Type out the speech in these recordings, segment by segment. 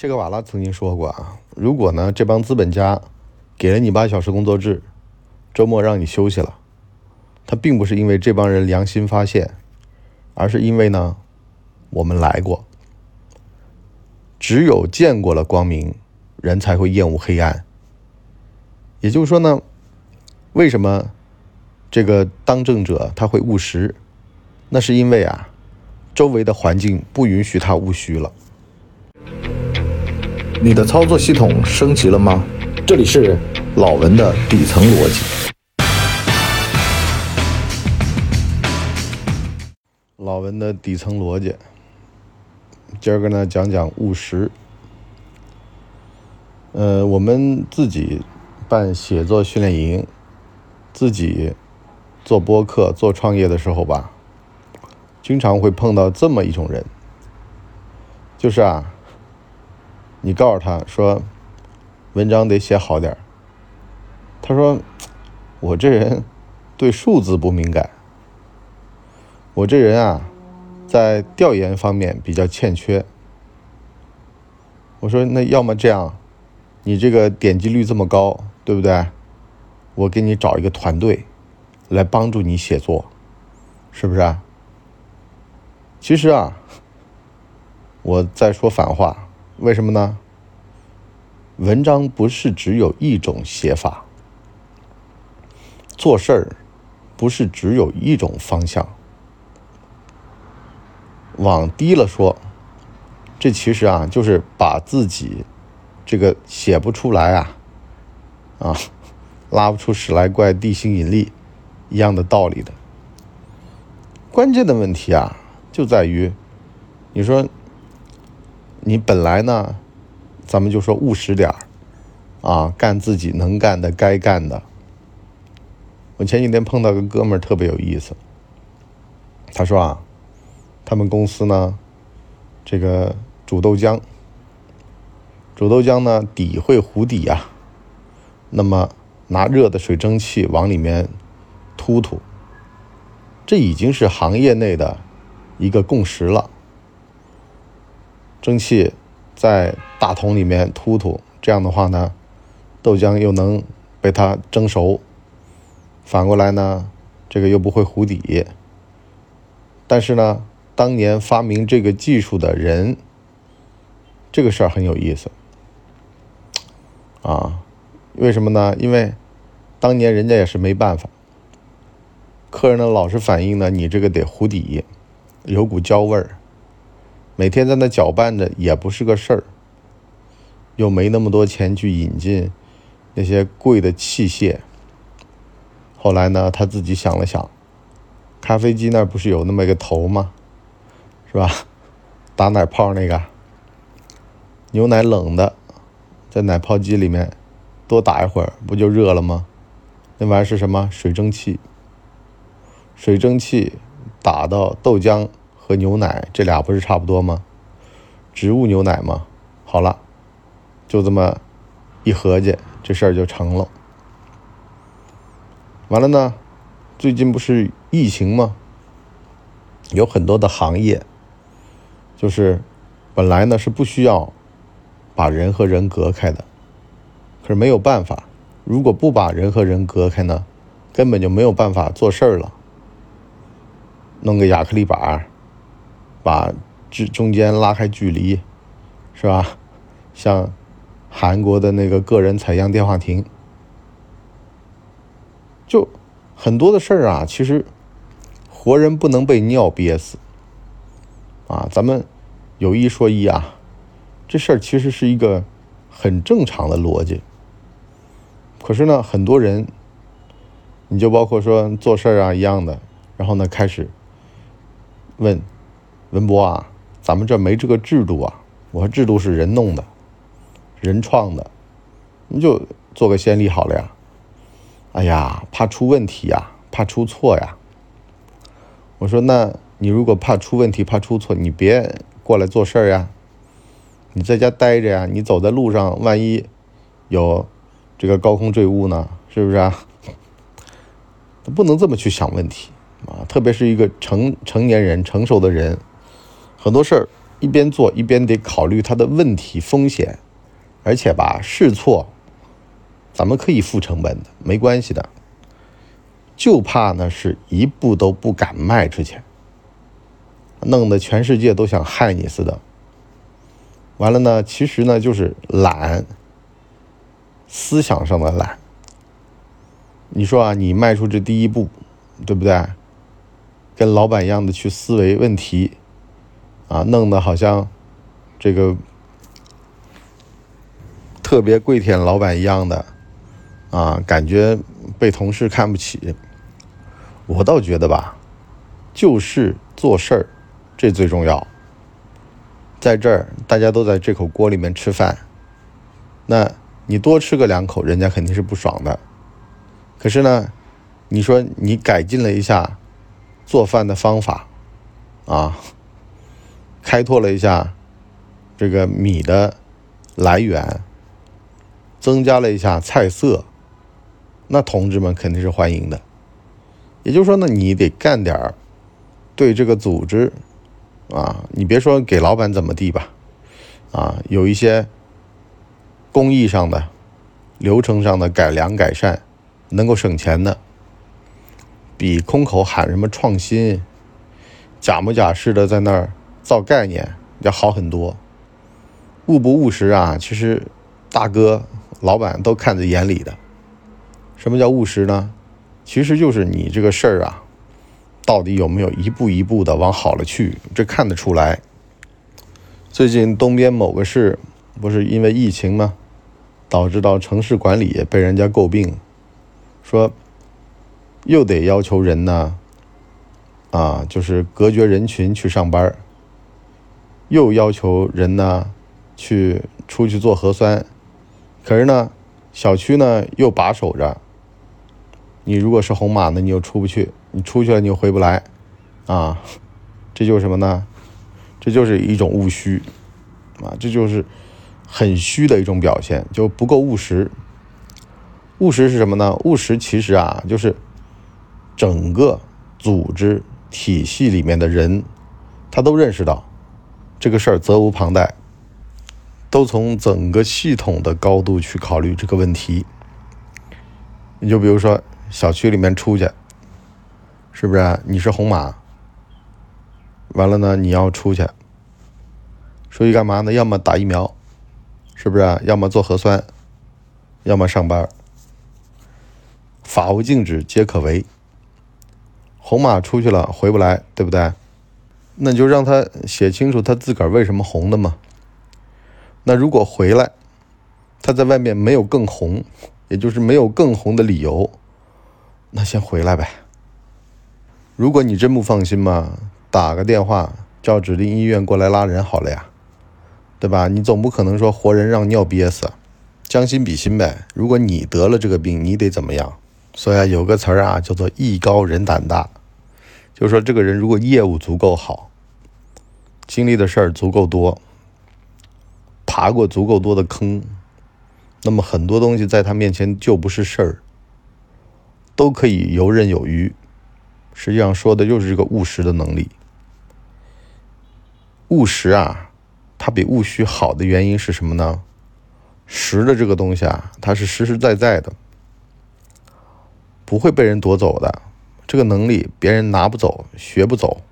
切格瓦拉曾经说过啊，如果呢这帮资本家给了你八小时工作制，周末让你休息了，他并不是因为这帮人良心发现，而是因为呢我们来过。只有见过了光明，人才会厌恶黑暗。也就是说呢，为什么这个当政者他会务实？那是因为啊，周围的环境不允许他务虚了。你的操作系统升级了吗？这里是老文的底层逻辑。老文的底层逻辑，今儿个呢讲讲务实。呃，我们自己办写作训练营，自己做播客、做创业的时候吧，经常会碰到这么一种人，就是啊。你告诉他说，文章得写好点儿。他说，我这人对数字不敏感，我这人啊，在调研方面比较欠缺。我说，那要么这样，你这个点击率这么高，对不对？我给你找一个团队来帮助你写作，是不是啊？其实啊，我在说反话。为什么呢？文章不是只有一种写法，做事儿不是只有一种方向。往低了说，这其实啊，就是把自己这个写不出来啊，啊，拉不出屎来怪地心引力一样的道理的。关键的问题啊，就在于你说。你本来呢，咱们就说务实点儿，啊，干自己能干的、该干的。我前几天碰到个哥们儿特别有意思，他说啊，他们公司呢，这个煮豆浆，煮豆浆呢底会糊底呀，那么拿热的水蒸气往里面突突，这已经是行业内的一个共识了。蒸汽在大桶里面突突，这样的话呢，豆浆又能被它蒸熟。反过来呢，这个又不会糊底。但是呢，当年发明这个技术的人，这个事儿很有意思啊。为什么呢？因为当年人家也是没办法，客人呢老是反映呢，你这个得糊底，有股焦味儿。每天在那搅拌着也不是个事儿，又没那么多钱去引进那些贵的器械。后来呢，他自己想了想，咖啡机那不是有那么一个头吗？是吧？打奶泡那个，牛奶冷的，在奶泡机里面多打一会儿，不就热了吗？那玩意儿是什么？水蒸气。水蒸气打到豆浆。和牛奶这俩不是差不多吗？植物牛奶吗？好了，就这么一合计，这事儿就成了。完了呢，最近不是疫情吗？有很多的行业，就是本来呢是不需要把人和人隔开的，可是没有办法，如果不把人和人隔开呢，根本就没有办法做事儿了。弄个亚克力板。把这中间拉开距离，是吧？像韩国的那个个人采样电话亭，就很多的事儿啊。其实活人不能被尿憋死啊。咱们有一说一啊，这事儿其实是一个很正常的逻辑。可是呢，很多人，你就包括说做事儿啊一样的，然后呢开始问。文博啊，咱们这没这个制度啊！我说制度是人弄的，人创的，你就做个先例好了呀。哎呀，怕出问题呀，怕出错呀。我说，那你如果怕出问题、怕出错，你别过来做事儿呀。你在家待着呀，你走在路上，万一有这个高空坠物呢，是不是啊？不能这么去想问题啊！特别是一个成成年人、成熟的人。很多事儿一边做一边得考虑它的问题风险，而且吧，试错，咱们可以付成本的，没关系的。就怕呢是一步都不敢迈出去，弄得全世界都想害你似的。完了呢，其实呢就是懒，思想上的懒。你说啊，你迈出这第一步，对不对？跟老板一样的去思维问题，啊，弄得好像这个特别跪舔老板一样的，啊，感觉被同事看不起。我倒觉得吧，就事做事儿，这最重要。在这儿，大家都在这口锅里面吃饭，那你多吃个两口，人家肯定是不爽的。可是呢，你说你改进了一下。做饭的方法，啊，开拓了一下这个米的来源，增加了一下菜色，那同志们肯定是欢迎的。也就是说呢，你得干点儿对这个组织啊，你别说给老板怎么地吧，啊，有一些工艺上的、流程上的改良改善，能够省钱的。比空口喊什么创新、假模假式的在那儿造概念要好很多。务不务实啊，其实大哥、老板都看在眼里的。什么叫务实呢？其实就是你这个事儿啊，到底有没有一步一步的往好了去，这看得出来。最近东边某个市不是因为疫情吗，导致到城市管理被人家诟病，说。又得要求人呢，啊，就是隔绝人群去上班又要求人呢去出去做核酸，可是呢，小区呢又把守着。你如果是红码呢，你又出不去；你出去了，你又回不来，啊，这就是什么呢？这就是一种务虚，啊，这就是很虚的一种表现，就不够务实。务实是什么呢？务实其实啊，就是。整个组织体系里面的人，他都认识到这个事儿责无旁贷，都从整个系统的高度去考虑这个问题。你就比如说小区里面出去，是不是？你是红码，完了呢，你要出去，出去干嘛呢？要么打疫苗，是不是？要么做核酸，要么上班。法无禁止皆可为。红马出去了回不来，对不对？那就让他写清楚他自个儿为什么红的嘛。那如果回来，他在外面没有更红，也就是没有更红的理由，那先回来呗。如果你真不放心嘛，打个电话叫指定医院过来拉人好了呀，对吧？你总不可能说活人让尿憋死，将心比心呗。如果你得了这个病，你得怎么样？所以有个词儿啊，叫做艺高人胆大。就是说，这个人如果业务足够好，经历的事儿足够多，爬过足够多的坑，那么很多东西在他面前就不是事儿，都可以游刃有余。实际上说的就是这个务实的能力。务实啊，它比务虚好的原因是什么呢？实的这个东西啊，它是实实在在的，不会被人夺走的。这个能力别人拿不走，学不走，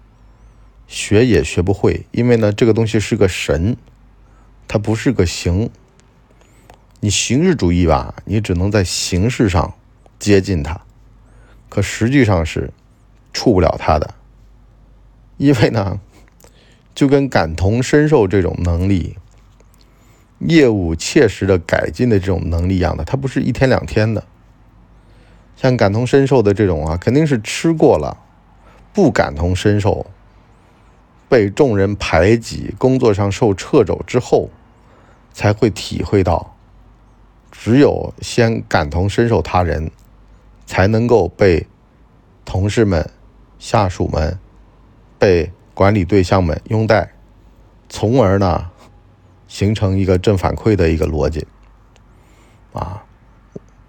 学也学不会，因为呢，这个东西是个神，它不是个形。你形式主义吧，你只能在形式上接近它，可实际上是触不了它的，因为呢，就跟感同身受这种能力、业务切实的改进的这种能力一样的，它不是一天两天的。像感同身受的这种啊，肯定是吃过了，不感同身受，被众人排挤，工作上受掣肘之后，才会体会到，只有先感同身受他人，才能够被同事们、下属们、被管理对象们拥戴，从而呢，形成一个正反馈的一个逻辑。啊，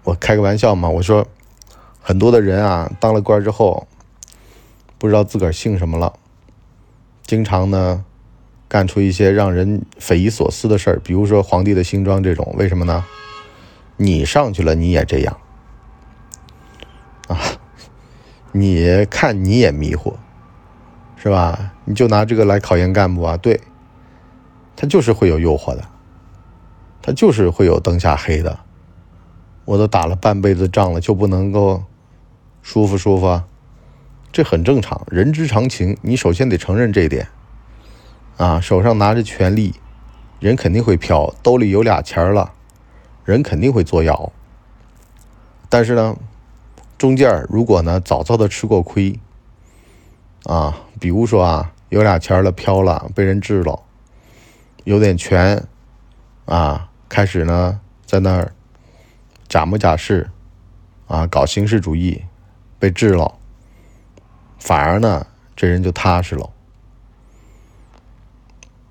我开个玩笑嘛，我说。很多的人啊，当了官之后，不知道自个儿姓什么了，经常呢，干出一些让人匪夷所思的事儿，比如说皇帝的新装这种，为什么呢？你上去了你也这样啊？你看你也迷糊，是吧？你就拿这个来考验干部啊？对，他就是会有诱惑的，他就是会有灯下黑的。我都打了半辈子仗了，就不能够舒服舒服？这很正常，人之常情。你首先得承认这一点啊！手上拿着权力，人肯定会飘；兜里有俩钱了，人肯定会作妖。但是呢，中间如果呢早早的吃过亏啊，比如说啊有俩钱了飘了，被人治了，有点权啊，开始呢在那儿。假模假式，啊，搞形式主义，被治了，反而呢，这人就踏实了。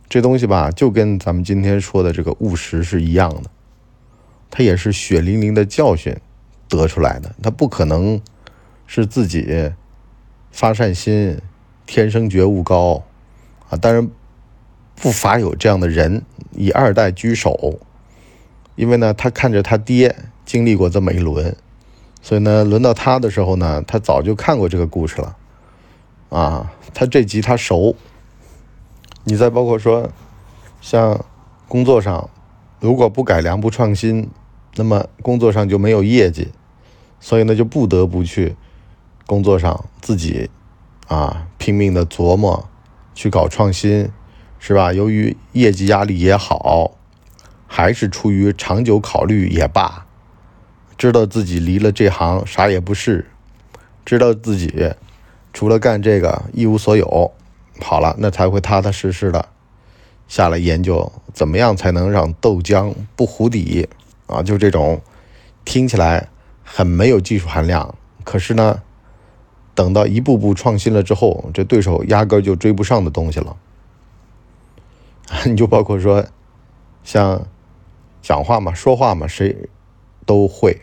这东西吧，就跟咱们今天说的这个务实是一样的，他也是血淋淋的教训得出来的，他不可能是自己发善心、天生觉悟高啊。当然，不乏有这样的人以二代居首，因为呢，他看着他爹。经历过这么一轮，所以呢，轮到他的时候呢，他早就看过这个故事了，啊，他这集他熟。你再包括说，像工作上，如果不改良不创新，那么工作上就没有业绩，所以呢，就不得不去工作上自己啊拼命的琢磨去搞创新，是吧？由于业绩压力也好，还是出于长久考虑也罢。知道自己离了这行啥也不是，知道自己除了干这个一无所有，好了，那才会踏踏实实的下来研究怎么样才能让豆浆不糊底啊！就这种听起来很没有技术含量，可是呢，等到一步步创新了之后，这对手压根就追不上的东西了。你就包括说，像讲话嘛、说话嘛，谁都会。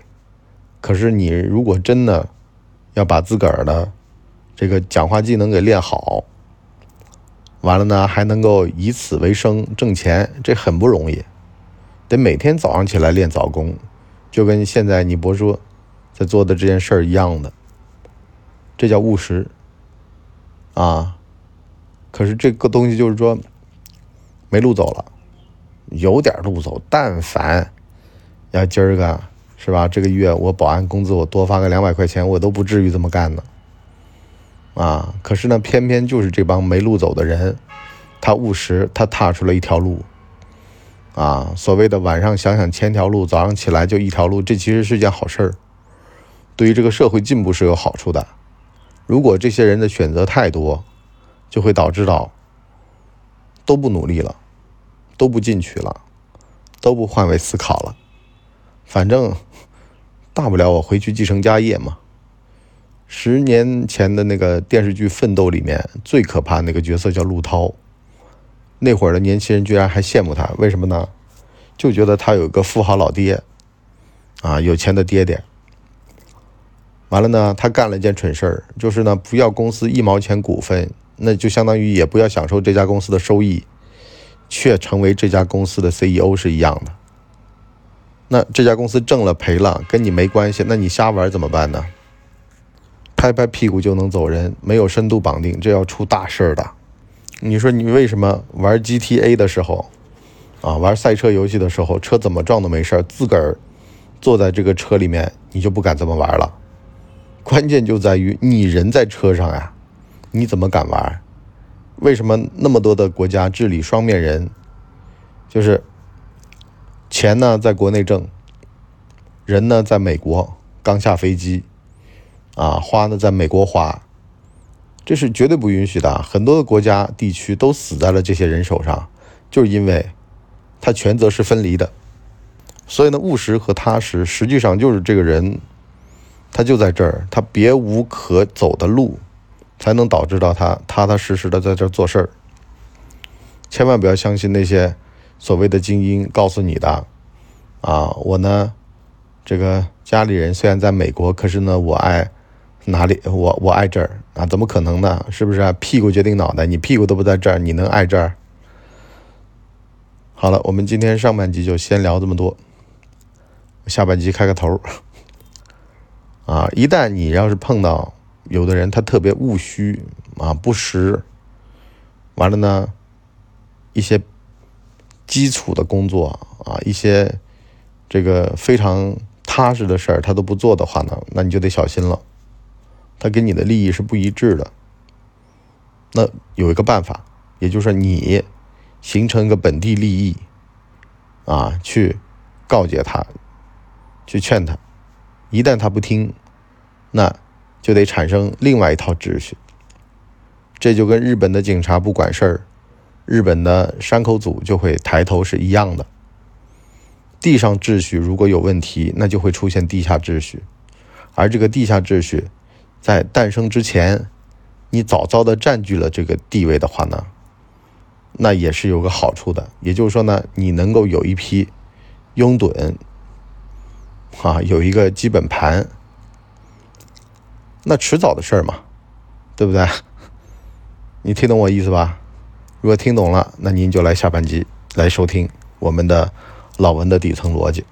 可是你如果真的要把自个儿的这个讲话技能给练好，完了呢还能够以此为生挣钱，这很不容易，得每天早上起来练早功，就跟现在你博叔在做的这件事儿一样的，这叫务实啊。可是这个东西就是说没路走了，有点路走，但凡要今儿个。是吧？这个月我保安工资我多发个两百块钱，我都不至于这么干呢。啊！可是呢，偏偏就是这帮没路走的人，他务实，他踏出了一条路。啊，所谓的晚上想想千条路，早上起来就一条路，这其实是件好事儿，对于这个社会进步是有好处的。如果这些人的选择太多，就会导致到都不努力了，都不进取了，都不换位思考了。反正大不了我回去继承家业嘛。十年前的那个电视剧《奋斗》里面最可怕那个角色叫陆涛，那会儿的年轻人居然还羡慕他，为什么呢？就觉得他有个富豪老爹，啊，有钱的爹爹。完了呢，他干了一件蠢事儿，就是呢不要公司一毛钱股份，那就相当于也不要享受这家公司的收益，却成为这家公司的 CEO 是一样的。那这家公司挣了赔了跟你没关系，那你瞎玩怎么办呢？拍拍屁股就能走人，没有深度绑定，这要出大事儿的。你说你为什么玩 GTA 的时候，啊，玩赛车游戏的时候，车怎么撞都没事儿，自个儿坐在这个车里面，你就不敢这么玩了？关键就在于你人在车上呀，你怎么敢玩？为什么那么多的国家治理双面人，就是？钱呢，在国内挣；人呢，在美国刚下飞机，啊，花呢，在美国花，这是绝对不允许的。很多的国家地区都死在了这些人手上，就是因为他权责是分离的。所以呢，务实和踏实，实际上就是这个人，他就在这儿，他别无可走的路，才能导致到他踏踏实实的在这做事儿。千万不要相信那些。所谓的精英告诉你的，啊，我呢，这个家里人虽然在美国，可是呢，我爱哪里？我我爱这儿啊？怎么可能呢？是不是啊？屁股决定脑袋，你屁股都不在这儿，你能爱这儿？好了，我们今天上半集就先聊这么多，下半集开个头。啊，一旦你要是碰到有的人他特别务虚啊不实，完了呢，一些基础的工作啊，一些这个非常踏实的事儿他都不做的话呢，那你就得小心了，他跟你的利益是不一致的。那有一个办法，也就是你。形成一个本地利益，啊，去告诫他，去劝他，一旦他不听，那就得产生另外一套秩序。这就跟日本的警察不管事儿，日本的山口组就会抬头是一样的。地上秩序如果有问题，那就会出现地下秩序，而这个地下秩序在诞生之前，你早早的占据了这个地位的话呢？那也是有个好处的，也就是说呢，你能够有一批拥趸，啊，有一个基本盘，那迟早的事儿嘛，对不对？你听懂我意思吧？如果听懂了，那您就来下半集来收听我们的老文的底层逻辑。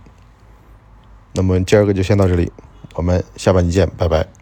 那么今儿个就先到这里，我们下半集见，拜拜。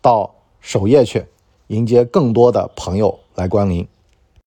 到首页去。迎接更多的朋友来光临。